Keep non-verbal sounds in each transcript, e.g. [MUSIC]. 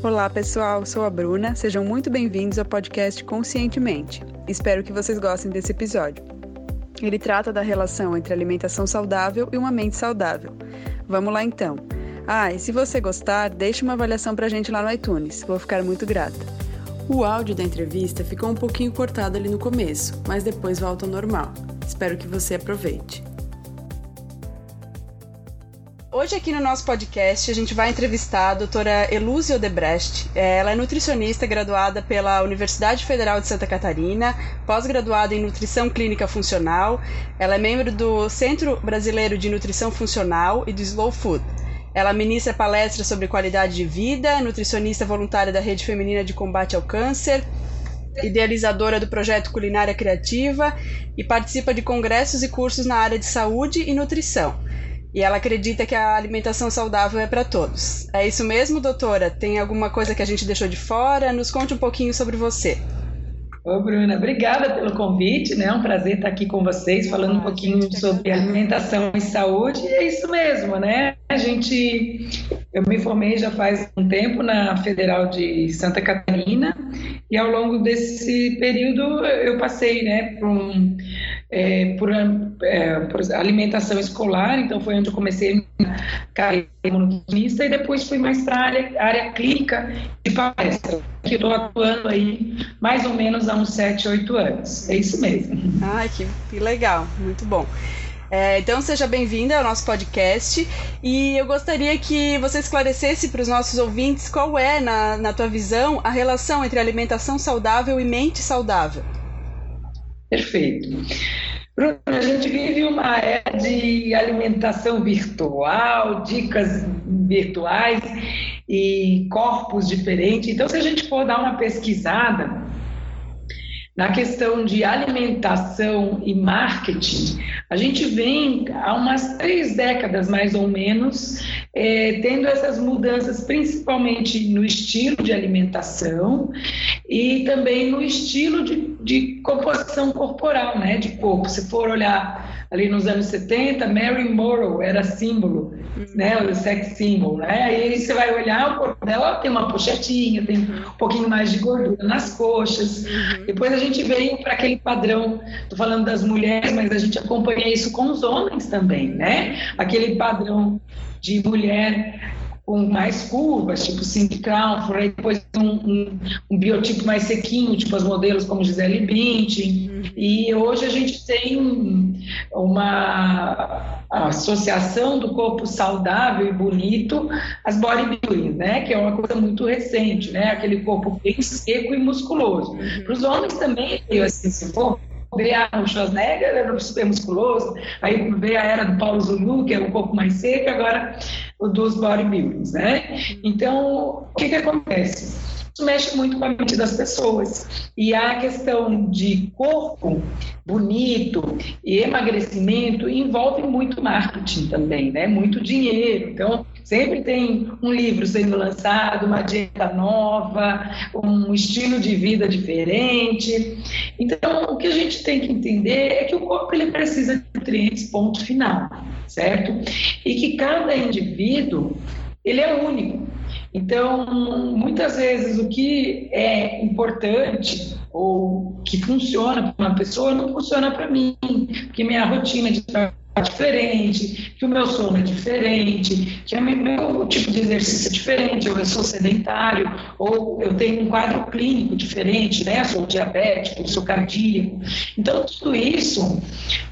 Olá, pessoal. Sou a Bruna. Sejam muito bem-vindos ao podcast Conscientemente. Espero que vocês gostem desse episódio. Ele trata da relação entre alimentação saudável e uma mente saudável. Vamos lá então. Ah, e se você gostar, deixe uma avaliação pra gente lá no iTunes. Vou ficar muito grata. O áudio da entrevista ficou um pouquinho cortado ali no começo, mas depois volta ao normal. Espero que você aproveite. Hoje aqui no nosso podcast a gente vai entrevistar a doutora Elúzia Odebrecht. Ela é nutricionista graduada pela Universidade Federal de Santa Catarina, pós-graduada em Nutrição Clínica Funcional. Ela é membro do Centro Brasileiro de Nutrição Funcional e do Slow Food. Ela ministra palestras sobre qualidade de vida, nutricionista voluntária da Rede Feminina de Combate ao Câncer, idealizadora do projeto Culinária Criativa e participa de congressos e cursos na área de saúde e nutrição. E ela acredita que a alimentação saudável é para todos. É isso mesmo, doutora? Tem alguma coisa que a gente deixou de fora? Nos conte um pouquinho sobre você. Ô, Bruna, obrigada pelo convite, né? É um prazer estar aqui com vocês, falando um pouquinho sobre alimentação e saúde. E é isso mesmo, né? A gente, eu me formei já faz um tempo na Federal de Santa Catarina e ao longo desse período eu passei, né, por um, é, por, é, por, alimentação escolar, então foi onde eu comecei a carreira nutricionista e depois fui mais para a área, área clínica de palestra, que estou atuando aí mais ou menos há uns 7, 8 anos. É isso mesmo. Ai, que, que legal, muito bom. É, então seja bem-vinda ao nosso podcast e eu gostaria que você esclarecesse para os nossos ouvintes qual é, na, na tua visão, a relação entre alimentação saudável e mente saudável. Perfeito. Bruno, a gente vive uma era de alimentação virtual, dicas virtuais e corpos diferentes. Então, se a gente for dar uma pesquisada na questão de alimentação e marketing, a gente vem há umas três décadas, mais ou menos, é, tendo essas mudanças, principalmente no estilo de alimentação e também no estilo de, de composição corporal, né, de corpo. Se for olhar ali nos anos 70, Mary Morrow era símbolo. Né, o sex symbol, né? Aí você vai olhar o corpo dela, tem uma pochetinha, tem um pouquinho mais de gordura nas coxas. Uhum. Depois a gente veio para aquele padrão, tô falando das mulheres, mas a gente acompanha isso com os homens também, né? Aquele padrão de mulher com mais curvas, tipo Cindy Crawford, aí depois um, um, um, biotipo mais sequinho, tipo as modelos como Gisele Bündchen, uhum. e hoje a gente tem uma associação do corpo saudável e bonito às bodybuilding, né, que é uma coisa muito recente, né, aquele corpo bem seco e musculoso. Uhum. Para os homens também, eu assim, se for ver a Schwarzenegger, era super musculoso, aí veio a era do Paulo Zulu, que é um pouco mais seco, agora o dos bodybuildings, né? Então, o que que acontece? Isso mexe muito com a mente das pessoas. E a questão de corpo bonito e emagrecimento envolve muito marketing também, né? Muito dinheiro. Então, sempre tem um livro sendo lançado, uma dieta nova, um estilo de vida diferente. Então, o que a gente tem que entender é que o corpo ele precisa de nutrientes, ponto final, certo? E que cada indivíduo ele é único. Então, muitas vezes o que é importante ou que funciona para uma pessoa não funciona para mim, porque minha rotina de trabalho diferente, que o meu sono é diferente, que o meu tipo de exercício é diferente, ou eu sou sedentário, ou eu tenho um quadro clínico diferente, né? Sou diabético, sou cardíaco. Então, tudo isso,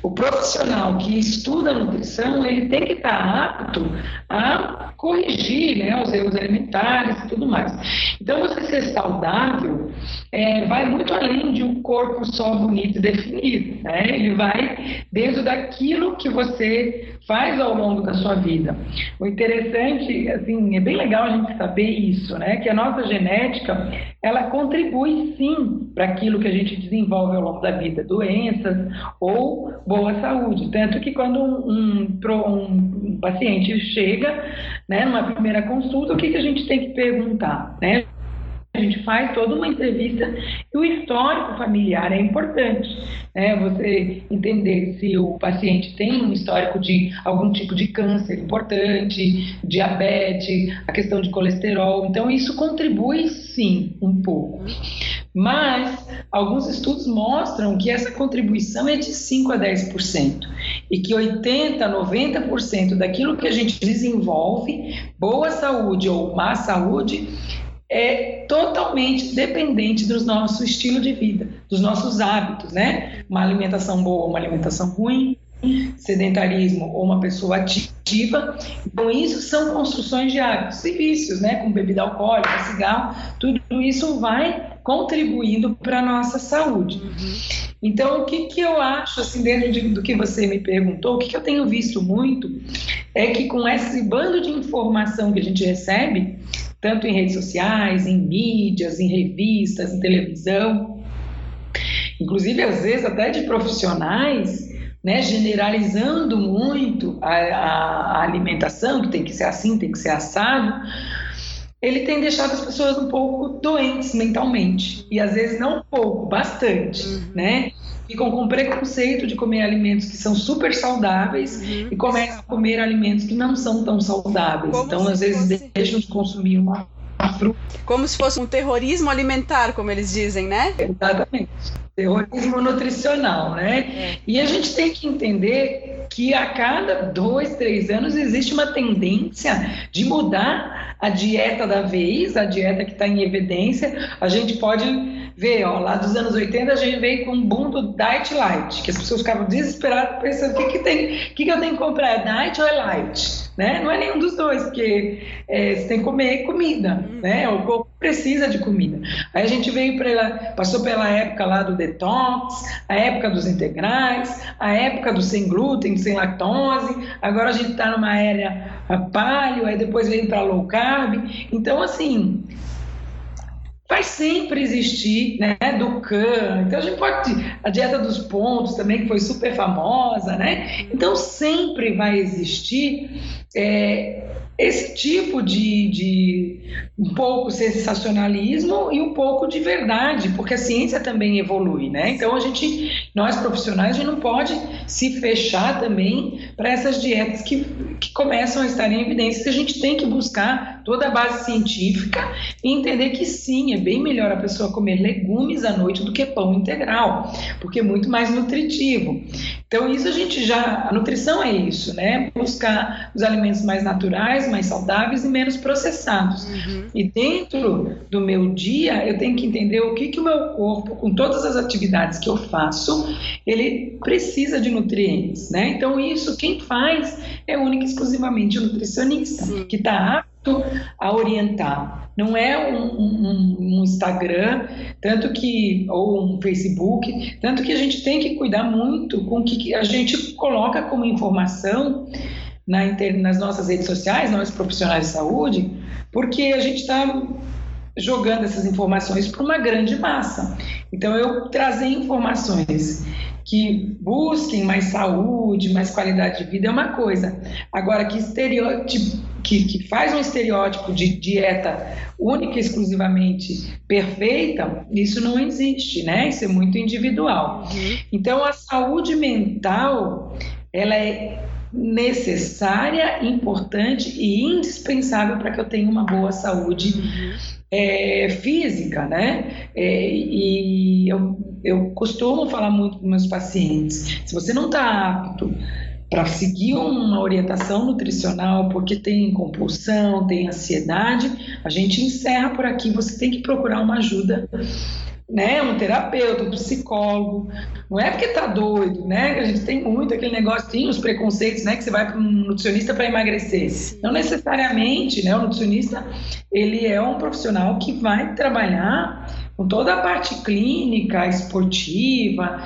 o profissional que estuda nutrição, ele tem que estar apto a corrigir né, os erros alimentares e tudo mais. Então, você ser saudável é, vai muito além de um corpo só bonito e definido. Né? Ele vai dentro daquilo que você faz ao longo da sua vida. O interessante, assim, é bem legal a gente saber isso, né? Que a nossa genética, ela contribui sim para aquilo que a gente desenvolve ao longo da vida, doenças ou boa saúde. Tanto que quando um, um, um paciente chega, né, numa primeira consulta, o que, que a gente tem que perguntar, né? A gente faz toda uma entrevista e o histórico familiar é importante. Né? Você entender se o paciente tem um histórico de algum tipo de câncer importante, diabetes, a questão de colesterol. Então, isso contribui sim um pouco. Mas alguns estudos mostram que essa contribuição é de 5 a 10% e que 80 a 90% daquilo que a gente desenvolve, boa saúde ou má saúde, é totalmente dependente do nosso estilo de vida, dos nossos hábitos, né? Uma alimentação boa ou uma alimentação ruim, sedentarismo ou uma pessoa ativa. Então, isso são construções de hábitos e vícios, né? Como bebida alcoólica, cigarro, tudo isso vai contribuindo para a nossa saúde. Então, o que, que eu acho, assim, dentro de, do que você me perguntou, o que, que eu tenho visto muito é que com esse bando de informação que a gente recebe, tanto em redes sociais, em mídias, em revistas, em televisão, inclusive às vezes até de profissionais, né, generalizando muito a, a, alimentação, que tem que ser assim, tem que ser assado, ele tem deixado as pessoas um pouco doentes mentalmente. E às vezes não um pouco, bastante, uhum. né? Ficam com preconceito de comer alimentos que são super saudáveis uhum. e começam a comer alimentos que não são tão saudáveis. Como então, às vezes, fosse... deixam de consumir uma, uma fruta. Como se fosse um terrorismo alimentar, como eles dizem, né? Exatamente. Terrorismo nutricional, né? É. E a gente tem que entender que a cada dois, três anos existe uma tendência de mudar a dieta da vez, a dieta que está em evidência, a gente pode ver, ó, lá dos anos 80 a gente veio com um boom do Diet Light, que as pessoas ficavam desesperadas pensando o que, que, tem, que, que eu tenho que comprar, é Diet ou é Light? Né? Não é nenhum dos dois, porque é, você tem que comer comida, uhum. né? O corpo precisa de comida. Aí a gente veio para passou pela época lá do detox, a época dos integrais, a época do sem glúten, sem lactose. Agora a gente está numa era paleo, aí depois veio para low carb. Então assim, vai sempre existir, né, do CAN. Então a gente pode a dieta dos pontos também que foi super famosa, né? Então sempre vai existir é, esse tipo de, de um pouco sensacionalismo e um pouco de verdade, porque a ciência também evolui, né? Então a gente, nós profissionais, a gente não pode se fechar também para essas dietas que, que começam a estar em evidência. A gente tem que buscar toda a base científica e entender que sim, é bem melhor a pessoa comer legumes à noite do que pão integral, porque é muito mais nutritivo. Então isso a gente já, a nutrição é isso, né? Buscar os alimentos mais naturais mais saudáveis e menos processados. Uhum. E dentro do meu dia, eu tenho que entender o que, que o meu corpo, com todas as atividades que eu faço, ele precisa de nutrientes, né? Então, isso quem faz é única e exclusivamente o nutricionista, Sim. que está apto a orientar. Não é um, um, um, Instagram, tanto que ou um Facebook, tanto que a gente tem que cuidar muito com o que a gente coloca como informação na nas nossas redes sociais, nós profissionais de saúde, porque a gente está jogando essas informações para uma grande massa. Então, eu trazer informações que busquem mais saúde, mais qualidade de vida é uma coisa. Agora, que estereótipo, que, que faz um estereótipo de dieta única e exclusivamente perfeita, isso não existe, né? Isso é muito individual. Uhum. Então, a saúde mental, ela é necessária, importante e indispensável para que eu tenha uma boa saúde uhum. é, física, né? É, e eu, eu costumo falar muito com meus pacientes: se você não está apto para seguir uma orientação nutricional porque tem compulsão, tem ansiedade, a gente encerra por aqui. Você tem que procurar uma ajuda né, um terapeuta, um psicólogo. Não é porque tá doido, né? A gente tem muito aquele negócio, tem os preconceitos, né, que você vai para um nutricionista para emagrecer. Não necessariamente, né? O nutricionista, ele é um profissional que vai trabalhar com toda a parte clínica, esportiva.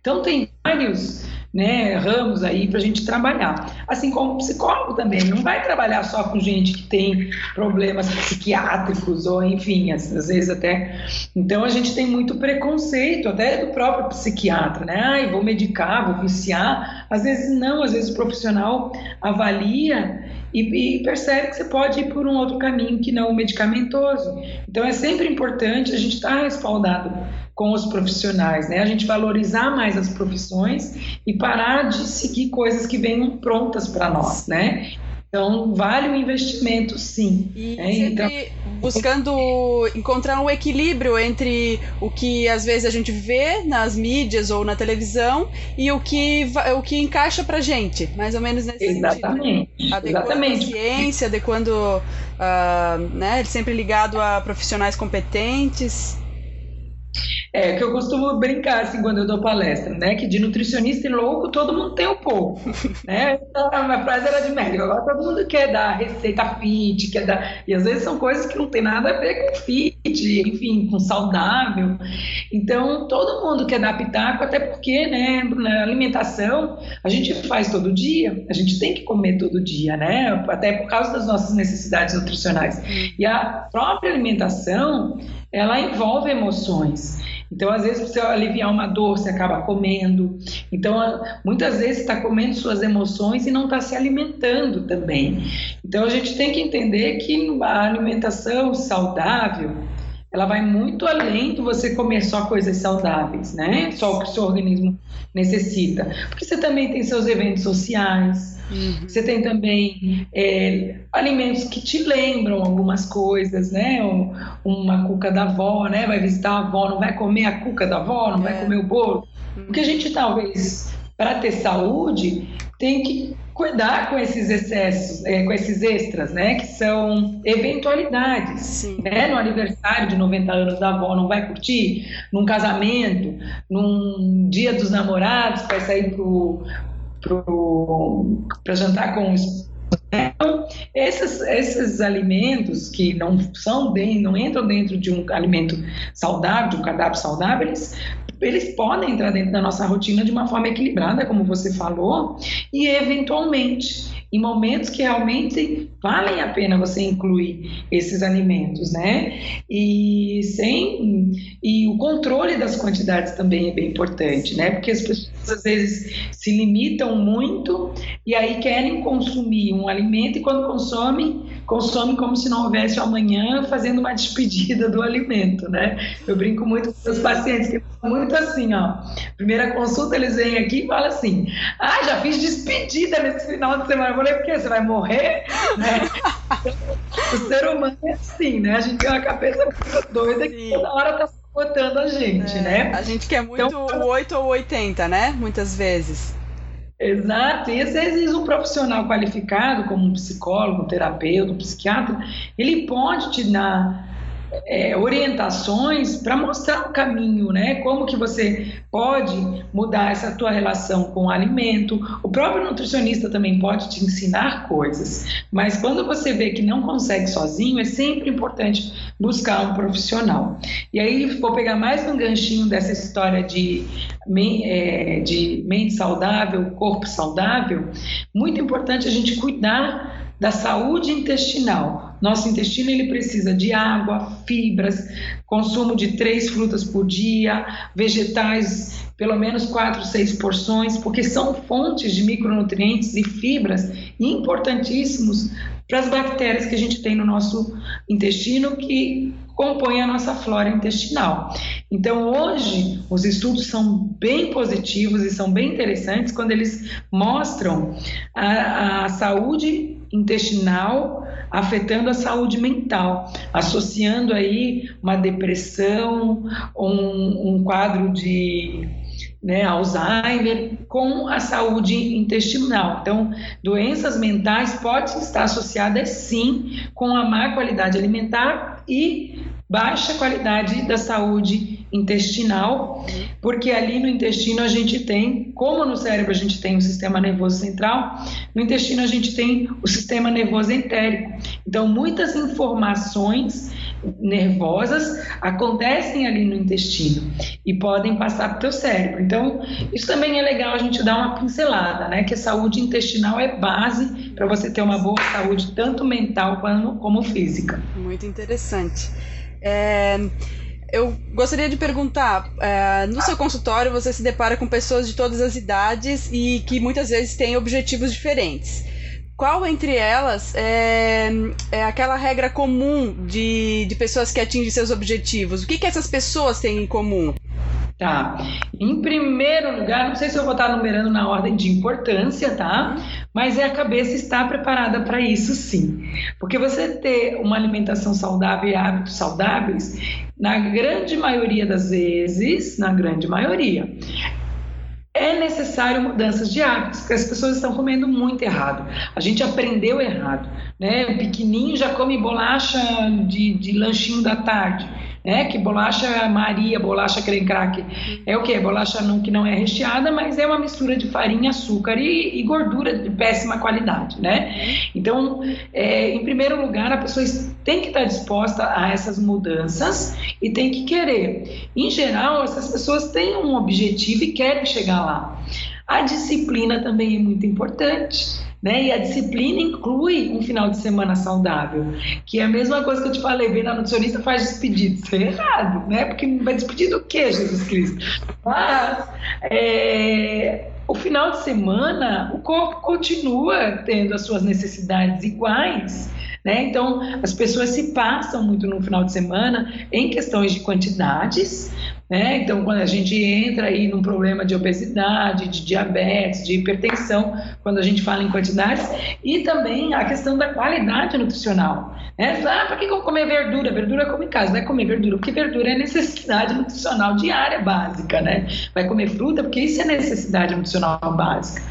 Então tem vários né, ramos aí para a gente trabalhar. Assim como psicólogo também, não vai trabalhar só com gente que tem problemas psiquiátricos ou enfim, às, às vezes até. Então a gente tem muito preconceito até do próprio psiquiatra, né? Ai, vou medicar, vou viciar. Às vezes não, às vezes o profissional avalia e, e, percebe que você pode ir por um outro caminho que não o medicamentoso. Então é sempre importante a gente estar tá respaldado com os profissionais, né? A gente valorizar mais as profissões e parar de seguir coisas que venham prontas para nós, né? Então, vale o investimento, sim. E né? então... buscando encontrar um equilíbrio entre o que às vezes a gente vê nas mídias ou na televisão e o que, o que encaixa pra gente, mais ou menos nesse Exatamente. sentido. Adequando Exatamente. a ciência, adequando, uh, né, sempre ligado a profissionais competentes. É, que eu costumo brincar assim quando eu dou palestra, né? Que de nutricionista e louco todo mundo tem um pouco, [LAUGHS] né? Então, a minha frase era de médico, agora todo mundo quer dar receita fit, quer dar... E às vezes são coisas que não tem nada a ver com fit, enfim, com saudável. Então, todo mundo quer dar pitaco, até porque, né, na alimentação, a gente faz todo dia, a gente tem que comer todo dia, né? Até por causa das nossas necessidades nutricionais. E a própria alimentação, ela envolve emoções. Então, às vezes, você aliviar uma dor, você acaba comendo. Então, muitas vezes, está comendo suas emoções e não está se alimentando também. Então, a gente tem que entender que a alimentação saudável, ela vai muito além de você comer só coisas saudáveis, né? Só o que o seu organismo necessita. Porque você também tem seus eventos sociais, Uhum. Você tem também é, alimentos que te lembram algumas coisas, né? uma cuca da avó, né? Vai visitar a avó, não vai comer a cuca da avó, não é. vai comer o bolo. Uhum. Porque a gente talvez, para ter saúde, tem que cuidar com esses excessos, é, com esses extras, né? Que são eventualidades. Sim. Né? No aniversário de 90 anos da avó, não vai curtir? Num casamento, num dia dos namorados, vai sair pro para jantar com os então, esses, esses alimentos que não são bem, não entram dentro de um alimento saudável, de um cardápio saudável, eles, eles podem entrar dentro da nossa rotina de uma forma equilibrada, como você falou, e eventualmente em momentos que realmente valem a pena você incluir esses alimentos, né? E sem e o controle das quantidades também é bem importante, né? Porque as pessoas às vezes se limitam muito e aí querem consumir um alimento e quando consomem, consomem como se não houvesse amanhã, fazendo uma [LAUGHS] despedida do alimento, né? Eu brinco muito com os pacientes que são muito assim, ó. Primeira consulta eles vêm aqui e falam assim: "Ah, já fiz despedida nesse final de semana". Eu falei: "Por quê? Você vai morrer?" [LAUGHS] Né? o ser humano é assim, né? A gente tem uma cabeça muito doida que toda hora tá botando a gente, é, né? A gente quer muito então, o 8 ou 80, né? Muitas vezes. Exato, e às vezes um profissional qualificado, como um psicólogo, um terapeuta, um psiquiatra, ele pode te dar é, orientações para mostrar o caminho, né? Como que você pode mudar essa tua relação com o alimento. O próprio nutricionista também pode te ensinar coisas, mas quando você vê que não consegue sozinho, é sempre importante buscar um profissional. E aí vou pegar mais um ganchinho dessa história de, é, de mente saudável, corpo saudável. Muito importante a gente cuidar da saúde intestinal. Nosso intestino ele precisa de água, fibras, consumo de três frutas por dia, vegetais pelo menos quatro, seis porções, porque são fontes de micronutrientes e fibras importantíssimos para as bactérias que a gente tem no nosso intestino que compõem a nossa flora intestinal. Então, hoje, os estudos são bem positivos e são bem interessantes quando eles mostram a, a saúde intestinal afetando a saúde mental, associando aí uma depressão, um, um quadro de né, Alzheimer com a saúde intestinal. Então, doenças mentais podem estar associadas sim com a má qualidade alimentar e baixa qualidade da saúde intestinal, porque ali no intestino a gente tem, como no cérebro a gente tem o sistema nervoso central, no intestino a gente tem o sistema nervoso entérico. Então, muitas informações nervosas acontecem ali no intestino e podem passar para o teu cérebro. Então, isso também é legal a gente dar uma pincelada, né? Que a saúde intestinal é base para você ter uma boa saúde, tanto mental como, como física. Muito interessante. É, eu gostaria de perguntar: é, no seu consultório você se depara com pessoas de todas as idades e que muitas vezes têm objetivos diferentes. Qual entre elas é, é aquela regra comum de, de pessoas que atingem seus objetivos? O que, que essas pessoas têm em comum? Tá. Em primeiro lugar, não sei se eu vou estar numerando na ordem de importância, tá? Mas é a cabeça estar preparada para isso sim. Porque você ter uma alimentação saudável e hábitos saudáveis, na grande maioria das vezes, na grande maioria, é necessário mudanças de hábitos, porque as pessoas estão comendo muito errado. A gente aprendeu errado, né? O pequenininho já come bolacha de, de lanchinho da tarde né? Que bolacha Maria, bolacha creme crack, é o que? Bolacha não, que não é recheada, mas é uma mistura de farinha, açúcar e, e gordura de péssima qualidade, né? Então, é, em primeiro lugar, a pessoa tem que estar disposta a essas mudanças e tem que querer. Em geral, essas pessoas têm um objetivo e querem chegar lá. A disciplina também é muito importante. Né? E a disciplina inclui um final de semana saudável, que é a mesma coisa que eu te falei, bem na nutricionista faz despedido. Isso é errado, né? Porque vai despedir do que, Jesus Cristo? Mas é, o final de semana, o corpo continua tendo as suas necessidades iguais. Né? Então, as pessoas se passam muito no final de semana em questões de quantidades, né? Então, quando a gente entra aí num problema de obesidade, de diabetes, de hipertensão, quando a gente fala em quantidades, e também a questão da qualidade nutricional. Né? Ah, para que eu comer verdura? Verdura como em casa, vai comer verdura, porque verdura é necessidade nutricional diária básica, né? Vai comer fruta, porque isso é necessidade nutricional básica.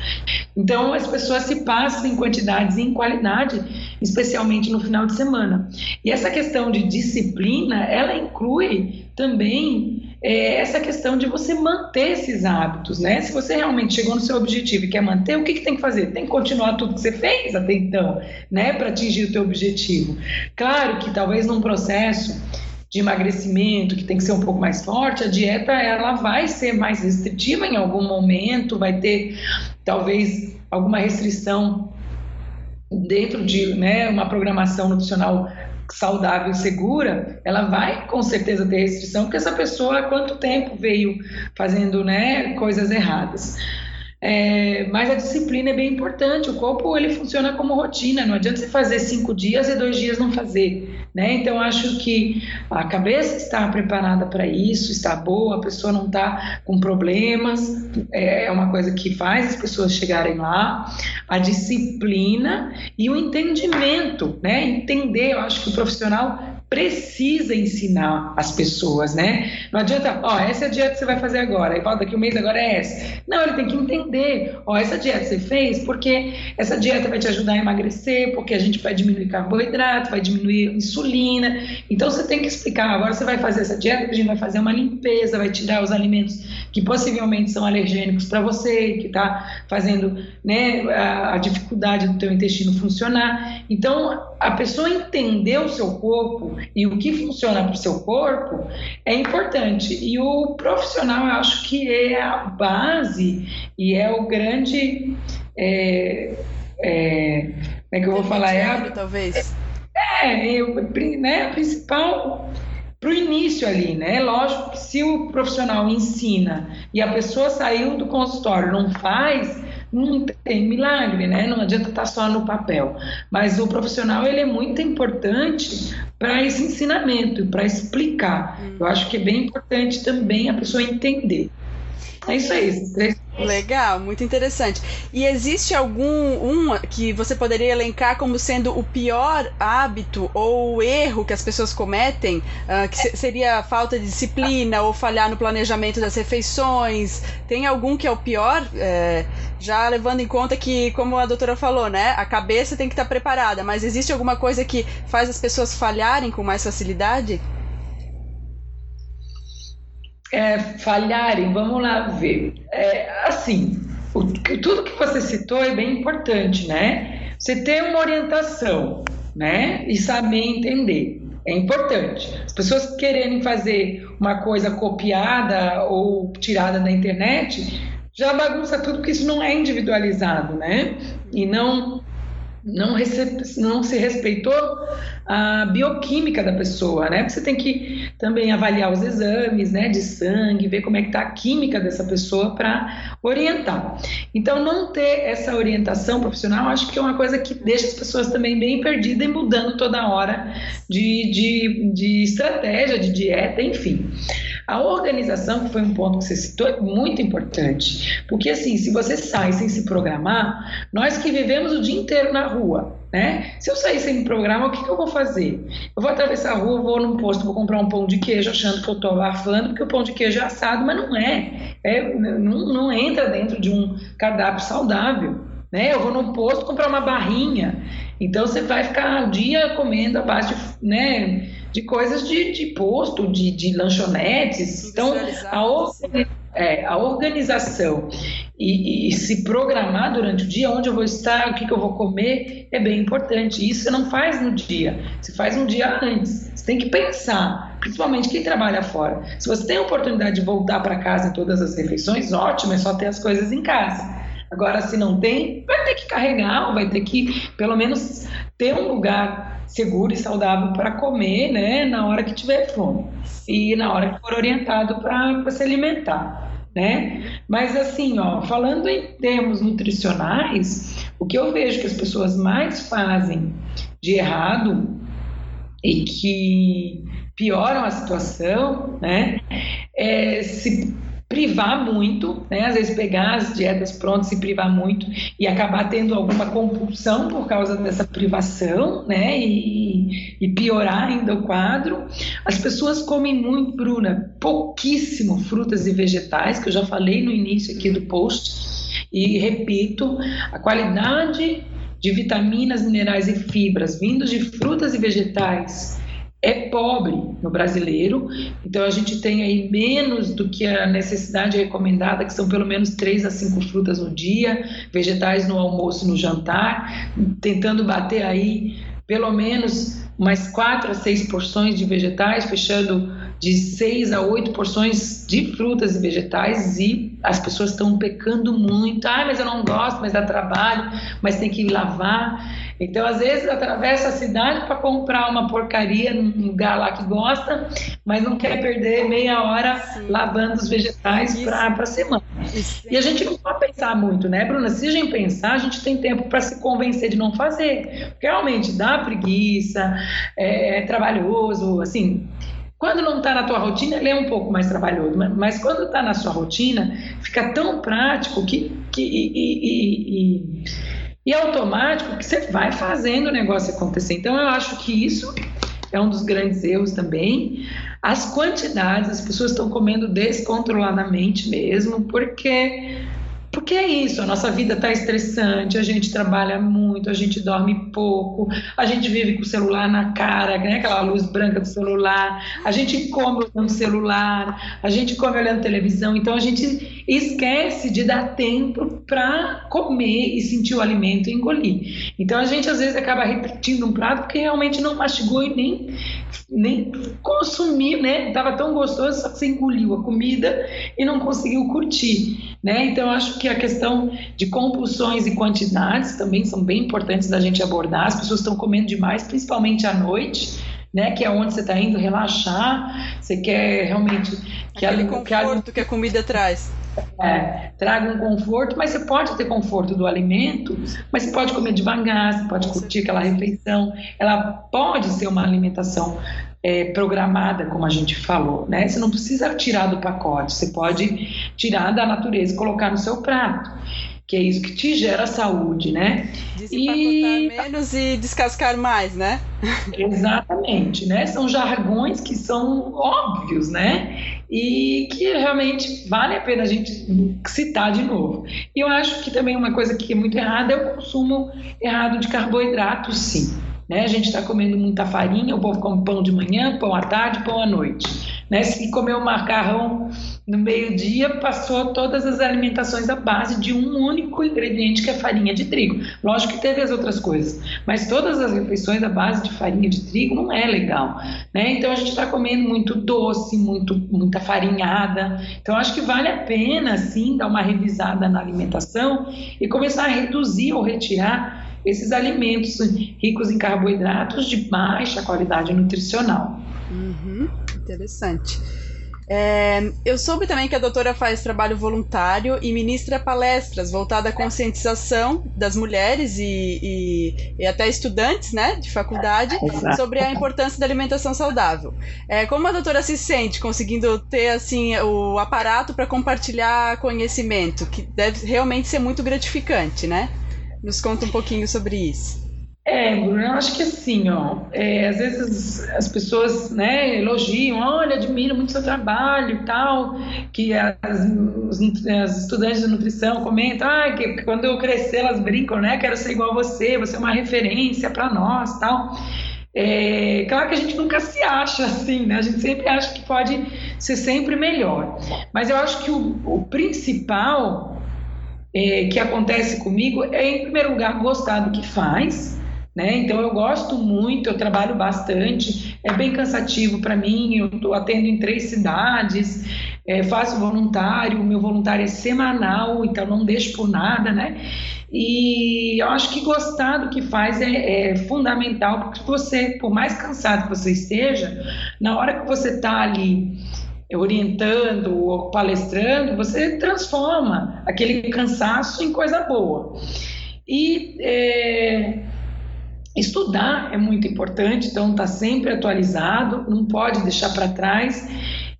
Então, as pessoas se passam em quantidades e em qualidade, especialmente no final de semana. E essa questão de disciplina, ela inclui também é, essa questão de você manter esses hábitos, né? Se você realmente chegou no seu objetivo e quer manter, o que, que tem que fazer? Tem que continuar tudo que você fez até então, né? Para atingir o teu objetivo. Claro que talvez num processo de emagrecimento que tem que ser um pouco mais forte, a dieta ela vai ser mais restritiva em algum momento, vai ter talvez alguma restrição dentro de né, uma programação nutricional saudável e segura, ela vai com certeza ter restrição, porque essa pessoa há quanto tempo veio fazendo né, coisas erradas. É, mas a disciplina é bem importante. O corpo ele funciona como rotina. Não adianta você fazer cinco dias e dois dias não fazer. Né? Então acho que a cabeça está preparada para isso, está boa, a pessoa não está com problemas. É, é uma coisa que faz as pessoas chegarem lá. A disciplina e o entendimento, né? Entender. Eu acho que o profissional precisa ensinar as pessoas, né? Não adianta, ó, essa é a dieta que você vai fazer agora, e volta daqui um mês agora é essa. Não, ele tem que entender, ó, essa dieta você fez porque essa dieta vai te ajudar a emagrecer, porque a gente vai diminuir carboidrato, vai diminuir insulina. Então você tem que explicar, agora você vai fazer essa dieta, a gente vai fazer uma limpeza, vai tirar os alimentos que possivelmente são alergênicos para você, que está fazendo né, a, a dificuldade do teu intestino funcionar. Então, a pessoa entender o seu corpo e o que funciona para o seu corpo é importante. E o profissional, eu acho que é a base e é o grande. É, é, como é que eu vou falar? É a, talvez. É, é o né, principal para o início ali, né? Lógico que se o profissional ensina e a pessoa saiu do consultório não faz, não tem milagre, né? Não adianta estar só no papel. Mas o profissional ele é muito importante para esse ensinamento, para explicar. Eu acho que é bem importante também a pessoa entender. É isso aí, três Legal, muito interessante. E existe algum um que você poderia elencar como sendo o pior hábito ou erro que as pessoas cometem, uh, que se, seria falta de disciplina ou falhar no planejamento das refeições? Tem algum que é o pior? É, já levando em conta que, como a doutora falou, né, a cabeça tem que estar preparada, mas existe alguma coisa que faz as pessoas falharem com mais facilidade? É, falharem, vamos lá ver. É, assim, o, tudo que você citou é bem importante, né? Você ter uma orientação, né? E saber entender. é importante. As pessoas quererem fazer uma coisa copiada ou tirada da internet já bagunça tudo porque isso não é individualizado, né? E não não, não se respeitou a bioquímica da pessoa, né? Você tem que também avaliar os exames, né, de sangue, ver como é que está a química dessa pessoa para orientar. Então, não ter essa orientação profissional, acho que é uma coisa que deixa as pessoas também bem perdidas e mudando toda hora de, de, de estratégia, de dieta, enfim. A organização, que foi um ponto que você citou, é muito importante, porque assim, se você sai sem se programar, nós que vivemos o dia inteiro na rua, né? Se eu sair sem me programar, o que, que eu vou fazer? Eu vou atravessar a rua, vou num posto, vou comprar um pão de queijo achando que eu estou abafando, porque o pão de queijo é assado, mas não é. é não, não entra dentro de um cardápio saudável. Né? Eu vou num posto comprar uma barrinha. Então você vai ficar o dia comendo a base de, né, de coisas de, de posto, de, de lanchonetes. Então, a, é, a organização e, e, se programar durante o dia, onde eu vou estar, o que, que eu vou comer, é bem importante. Isso você não faz no dia, você faz um dia antes. Você tem que pensar, principalmente quem trabalha fora. Se você tem a oportunidade de voltar para casa em todas as refeições, ótimo, é só ter as coisas em casa. Agora, se não tem, vai ter que carregar, ou vai ter que, pelo menos, ter um lugar seguro e saudável para comer, né, na hora que tiver fome e na hora que for orientado para se alimentar, né? Mas assim, ó, falando em termos nutricionais, o que eu vejo que as pessoas mais fazem de errado e que pioram a situação, né, é se privar muito, né? às vezes pegar as dietas prontas e privar muito e acabar tendo alguma compulsão por causa dessa privação, né? E, e piorar ainda o quadro. As pessoas comem muito, Bruna, pouquíssimo frutas e vegetais, que eu já falei no início aqui do post, e repito, a qualidade de vitaminas, minerais e fibras vindos de frutas e vegetais é pobre no brasileiro, então a gente tem aí menos do que a necessidade recomendada, que são pelo menos 3 a 5 frutas no dia, vegetais no almoço e no jantar, tentando bater aí pelo menos umas 4 a 6 porções de vegetais, fechando de 6 a 8 porções de frutas e vegetais e as pessoas estão pecando muito. Ah, mas eu não gosto, mas dá trabalho, mas tem que lavar. Então, às vezes, atravessa a cidade para comprar uma porcaria num lugar lá que gosta, mas não quer perder meia hora Sim. lavando os vegetais para a semana. Isso. E a gente não pode pensar muito, né, Bruna? Se a gente pensar, a gente tem tempo para se convencer de não fazer. Porque realmente dá preguiça, é, é trabalhoso, assim. Quando não está na tua rotina, ele é um pouco mais trabalhoso, mas quando está na sua rotina, fica tão prático que, que e, e, e, e é automático que você vai fazendo o negócio acontecer. Então, eu acho que isso é um dos grandes erros também. As quantidades, as pessoas estão comendo descontroladamente mesmo, porque porque é isso, a nossa vida está estressante, a gente trabalha muito, a gente dorme pouco, a gente vive com o celular na cara, né? aquela luz branca do celular, a gente come olhando celular, a gente come olhando televisão, então a gente esquece de dar tempo para comer e sentir o alimento e engolir. Então a gente às vezes acaba repetindo um prato porque realmente não mastigou e nem, nem consumiu, né? Tava tão gostoso, só que você engoliu a comida e não conseguiu curtir, né? Então acho que que a questão de compulsões e quantidades também são bem importantes da gente abordar. As pessoas estão comendo demais, principalmente à noite, né? Que é onde você está indo relaxar, você quer realmente que Aquele a, conforto que a, que a comida traz. É, traga um conforto, mas você pode ter conforto do alimento, mas você pode comer devagar, você pode curtir aquela refeição. Ela pode ser uma alimentação é, programada, como a gente falou, né? Você não precisa tirar do pacote, você pode tirar da natureza e colocar no seu prato, que é isso que te gera saúde, né? e menos e descascar mais, né? [LAUGHS] Exatamente, né? São jargões que são óbvios, né? E que realmente vale a pena a gente citar de novo. E eu acho que também uma coisa que é muito errada é o consumo errado de carboidratos, sim. Né? A gente está comendo muita farinha, o povo come pão de manhã, pão à tarde, pão à noite. Né? Se comeu macarrão no meio-dia, passou todas as alimentações à base de um único ingrediente, que é farinha de trigo. Lógico que teve as outras coisas, mas todas as refeições à base de farinha de trigo não é legal. Né? Então a gente está comendo muito doce, muito, muita farinhada. Então acho que vale a pena, sim, dar uma revisada na alimentação e começar a reduzir ou retirar esses alimentos ricos em carboidratos de baixa qualidade nutricional. Uhum, interessante. É, eu soube também que a doutora faz trabalho voluntário e ministra palestras voltadas à conscientização das mulheres e, e, e até estudantes né, de faculdade Exato. sobre a importância da alimentação saudável. É, como a doutora se sente conseguindo ter assim o aparato para compartilhar conhecimento, que deve realmente ser muito gratificante, né? Nos conta um pouquinho sobre isso. É, Bruno, eu acho que assim, ó, é, às vezes as pessoas, né, elogiam, olha, admiro muito seu trabalho e tal, que as, os, as estudantes de nutrição comentam, ah, que quando eu crescer elas brincam, né, quero ser igual a você, você é uma referência para nós, tal. É, claro que a gente nunca se acha assim, né? A gente sempre acha que pode ser sempre melhor. Mas eu acho que o, o principal é, que acontece comigo é, em primeiro lugar, gostar do que faz. Né? Então eu gosto muito, eu trabalho bastante, é bem cansativo para mim, eu estou atendo em três cidades, é, faço voluntário, o meu voluntário é semanal, então não deixo por nada, né? E eu acho que gostar do que faz é, é fundamental, porque você, por mais cansado que você esteja, na hora que você está ali orientando ou palestrando, você transforma aquele cansaço em coisa boa. E é, estudar é muito importante, então está sempre atualizado, não pode deixar para trás.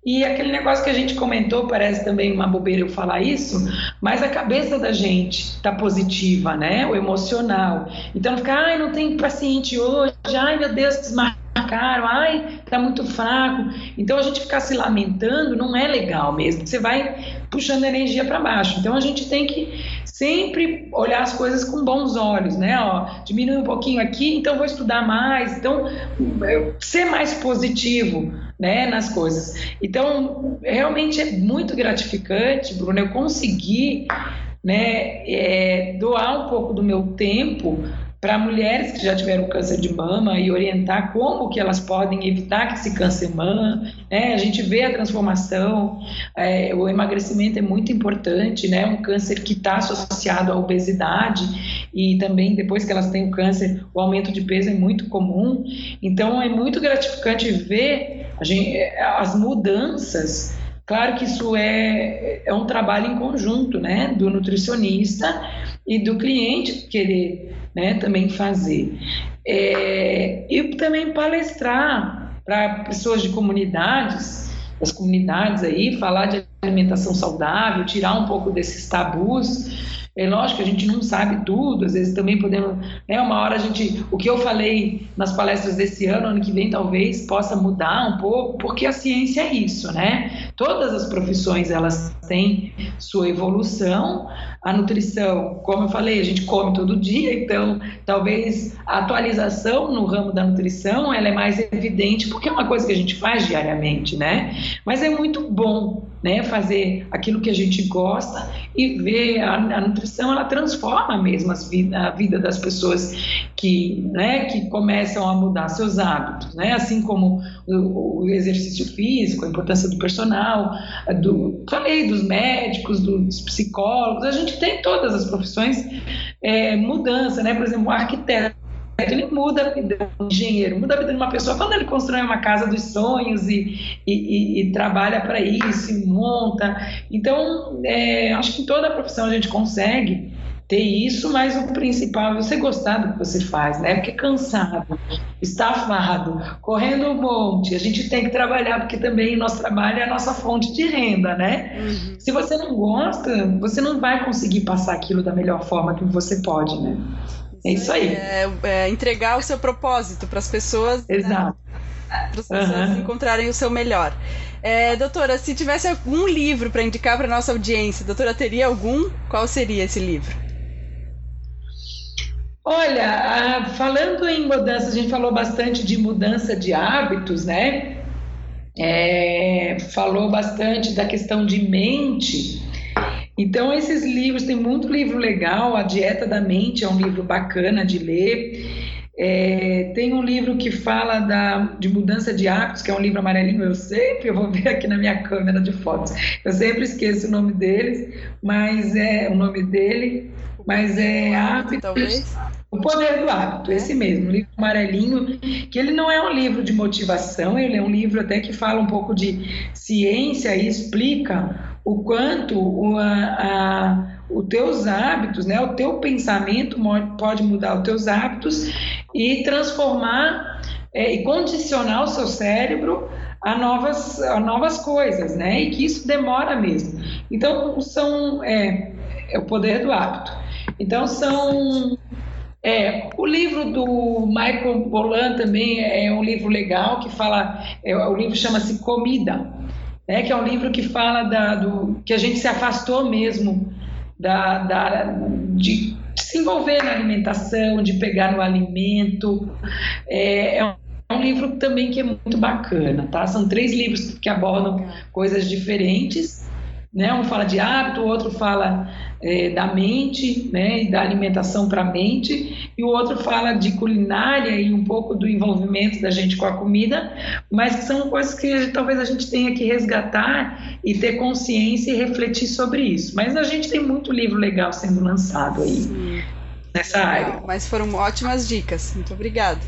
E aquele negócio que a gente comentou, parece também uma bobeira eu falar isso, mas a cabeça da gente está positiva, né? O emocional. Então fica, ai, não tem paciente hoje, ai meu Deus, desmarcou caro, ai, tá muito fraco. Então a gente ficar se lamentando não é legal mesmo. Você vai puxando energia para baixo. Então a gente tem que sempre olhar as coisas com bons olhos, né? Ó, diminui um pouquinho aqui, então vou estudar mais. Então ser mais positivo, né, nas coisas. Então realmente é muito gratificante, Bruno, eu conseguir né, é, doar um pouco do meu tempo para mulheres que já tiveram câncer de mama e orientar como que elas podem evitar que esse câncer mama, né? A gente vê a transformação, é, o emagrecimento é muito importante, né? Um câncer que está associado à obesidade e também depois que elas têm o câncer, o aumento de peso é muito comum. Então é muito gratificante ver gente, as mudanças Claro que isso é, é um trabalho em conjunto, né, do nutricionista e do cliente querer né, também fazer. É, e também palestrar para pessoas de comunidades, as comunidades aí, falar de alimentação saudável, tirar um pouco desses tabus é lógico que a gente não sabe tudo, às vezes também podemos, né, uma hora a gente, o que eu falei nas palestras desse ano, ano que vem talvez possa mudar um pouco, porque a ciência é isso, né? Todas as profissões elas têm sua evolução, a nutrição, como eu falei, a gente come todo dia, então talvez a atualização no ramo da nutrição ela é mais evidente porque é uma coisa que a gente faz diariamente, né? Mas é muito bom, né, fazer aquilo que a gente gosta e ver a, a nutrição ela transforma mesmo vida, a vida das pessoas que, né, que começam a mudar seus hábitos, né? Assim como o, o exercício físico, a importância do personal, do falei dos médicos, dos psicólogos, a gente gente tem todas as profissões é, mudança, né? Por exemplo, o arquiteto ele muda a vida, o engenheiro muda a vida de uma pessoa quando ele constrói uma casa dos sonhos e, e, e, e trabalha para isso, e monta. Então, é, acho que em toda a profissão a gente consegue ter isso, mas o principal é você gostar do que você faz, né? Porque cansado, estafado, correndo um monte, a gente tem que trabalhar, porque também o nosso trabalho é a nossa fonte de renda, né? Uhum. Se você não gosta, você não vai conseguir passar aquilo da melhor forma que você pode, né? É isso aí. É, é entregar o seu propósito para as pessoas. Né? Exato. Né? Para as pessoas uhum. encontrarem o seu melhor. É, doutora, se tivesse algum livro para indicar para nossa audiência, doutora, teria algum? Qual seria esse livro? Olha, falando em mudança, a gente falou bastante de mudança de hábitos, né? é, falou bastante da questão de mente. Então, esses livros, tem muito livro legal, A Dieta da Mente é um livro bacana de ler. É, tem um livro que fala da, de mudança de hábitos, que é um livro amarelinho, eu sempre eu vou ver aqui na minha câmera de fotos. Eu sempre esqueço o nome deles, mas é o nome dele, mas é hábito. Talvez. O Poder do Hábito, esse mesmo, um livro amarelinho, que ele não é um livro de motivação, ele é um livro até que fala um pouco de ciência e explica o quanto o, a, a, os teus hábitos, né, o teu pensamento pode mudar os teus hábitos e transformar é, e condicionar o seu cérebro a novas, a novas coisas, né? E que isso demora mesmo. Então, são é, é o poder do hábito. Então, são é, o livro do Michael Bolan também é um livro legal que fala, é, o livro chama-se Comida, né, que é um livro que fala da, do, que a gente se afastou mesmo da, da, de se envolver na alimentação, de pegar no alimento. É, é, um livro também que é muito bacana, tá? São três livros que abordam coisas diferentes né? Um fala de hábito, o outro fala é, da mente, né? E da alimentação para a mente, e o outro fala de culinária e um pouco do envolvimento da gente com a comida, mas que são coisas que talvez a gente tenha que resgatar e ter consciência e refletir sobre isso. Mas a gente tem muito livro legal sendo lançado aí Sim. nessa área. Mas foram ótimas dicas. Muito obrigada.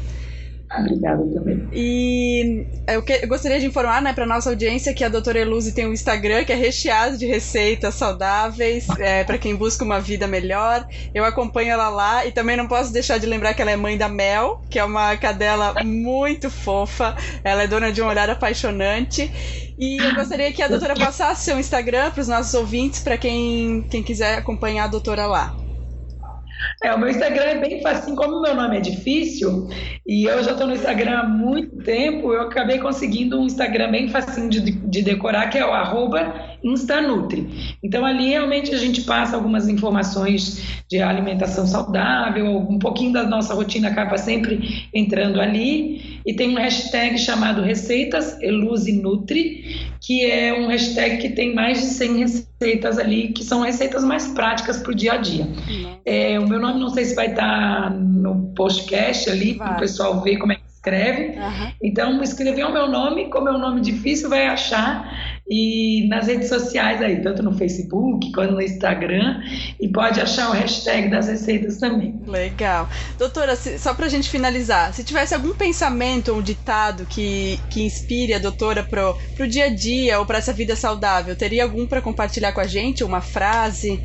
Obrigada também. E eu, que, eu gostaria de informar né, para nossa audiência que a doutora Eluzi tem um Instagram que é recheado de receitas saudáveis é, para quem busca uma vida melhor. Eu acompanho ela lá e também não posso deixar de lembrar que ela é mãe da Mel, que é uma cadela muito fofa. Ela é dona de um olhar apaixonante. E eu gostaria que a doutora passasse seu Instagram para os nossos ouvintes, para quem, quem quiser acompanhar a doutora lá. É, o meu Instagram é bem fácil, como o meu nome é difícil, e eu já estou no Instagram há muito tempo, eu acabei conseguindo um Instagram bem facinho de, de decorar, que é o arroba Instanutri. Então ali realmente a gente passa algumas informações de alimentação saudável, um pouquinho da nossa rotina acaba sempre entrando ali, e tem um hashtag chamado Receitas Eluse Nutri, que é um hashtag que tem mais de 100 receitas ali, que são receitas mais práticas para o dia a dia. É, o meu nome não sei se vai estar tá no podcast ali, para o pessoal ver como é que escreve. Uhum. Então, escrever o meu nome, como é um nome difícil, vai achar. E nas redes sociais aí, tanto no Facebook quanto no Instagram. E pode achar o hashtag das receitas também. Legal. Doutora, só para a gente finalizar, se tivesse algum pensamento ou um ditado que, que inspire a doutora pro, pro dia a dia ou para essa vida saudável, teria algum para compartilhar com a gente? Uma frase?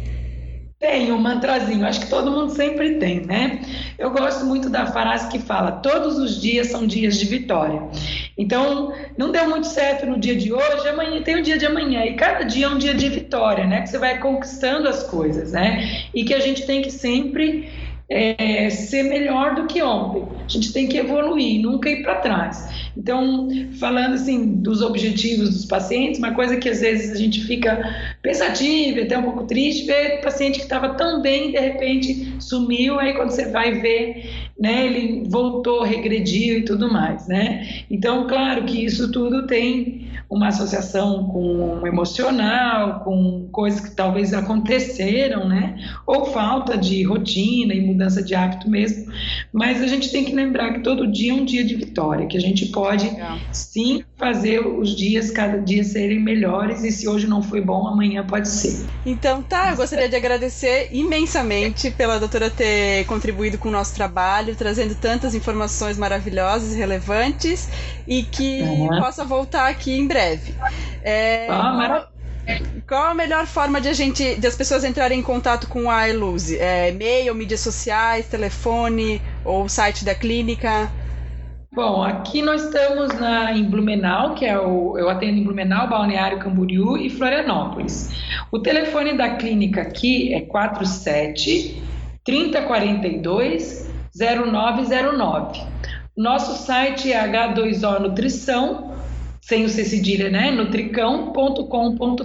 Tem um mantrazinho, acho que todo mundo sempre tem, né? Eu gosto muito da frase que fala: todos os dias são dias de vitória. Então, não deu muito certo no dia de hoje, amanhã tem o dia de amanhã, e cada dia é um dia de vitória, né? Que você vai conquistando as coisas, né? E que a gente tem que sempre é, ser melhor do que ontem. A gente tem que evoluir, nunca ir para trás. Então, falando assim dos objetivos dos pacientes, uma coisa que às vezes a gente fica pensativa, até um pouco triste, ver o paciente que estava tão bem, de repente sumiu, aí quando você vai ver, né, ele voltou, regrediu e tudo mais, né? Então, claro que isso tudo tem uma associação com emocional, com coisas que talvez aconteceram, né? Ou falta de rotina e mudança de hábito mesmo. Mas a gente tem que lembrar que todo dia é um dia de vitória, que a gente pode Legal. sim fazer os dias, cada dia serem melhores, e se hoje não foi bom, amanhã pode ser. Então tá, eu gostaria de agradecer imensamente pela doutora ter contribuído com o nosso trabalho, trazendo tantas informações maravilhosas e relevantes, e que uhum. possa voltar aqui em breve. É, ah, qual a melhor forma de a gente, de as pessoas entrarem em contato com a Eluze? É, e-mail, mídias sociais, telefone ou site da clínica? Bom, aqui nós estamos na, em Blumenau, que é o. Eu atendo em Blumenau, Balneário Camboriú e Florianópolis. O telefone da clínica aqui é 47 3042 0909. Nosso site é H2O Nutrição sem o C cedilha, né? nutricão.com.br.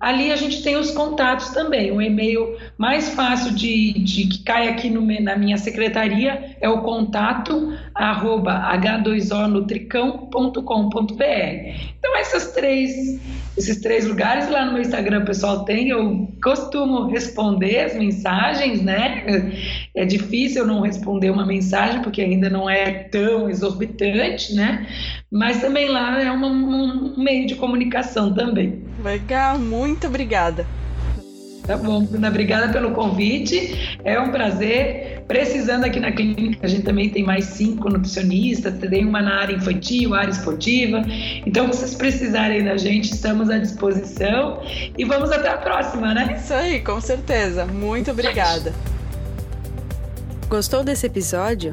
Ali a gente tem os contatos também. O e-mail mais fácil de, de que cai aqui no, na minha secretaria é o contato arroba h2onutricão.com.br. Então essas três, esses três lugares lá no meu Instagram o pessoal tem, eu costumo responder as mensagens, né? É difícil eu não responder uma mensagem porque ainda não é tão exorbitante, né? Mas também lá é uma, um meio de comunicação também. Legal, muito obrigada. Tá bom, Bruna, obrigada pelo convite. É um prazer. Precisando aqui na clínica, a gente também tem mais cinco nutricionistas, tem uma na área infantil, área esportiva. Então, se vocês precisarem da gente, estamos à disposição. E vamos até a próxima, né? Isso aí, com certeza. Muito obrigada. Gostou desse episódio?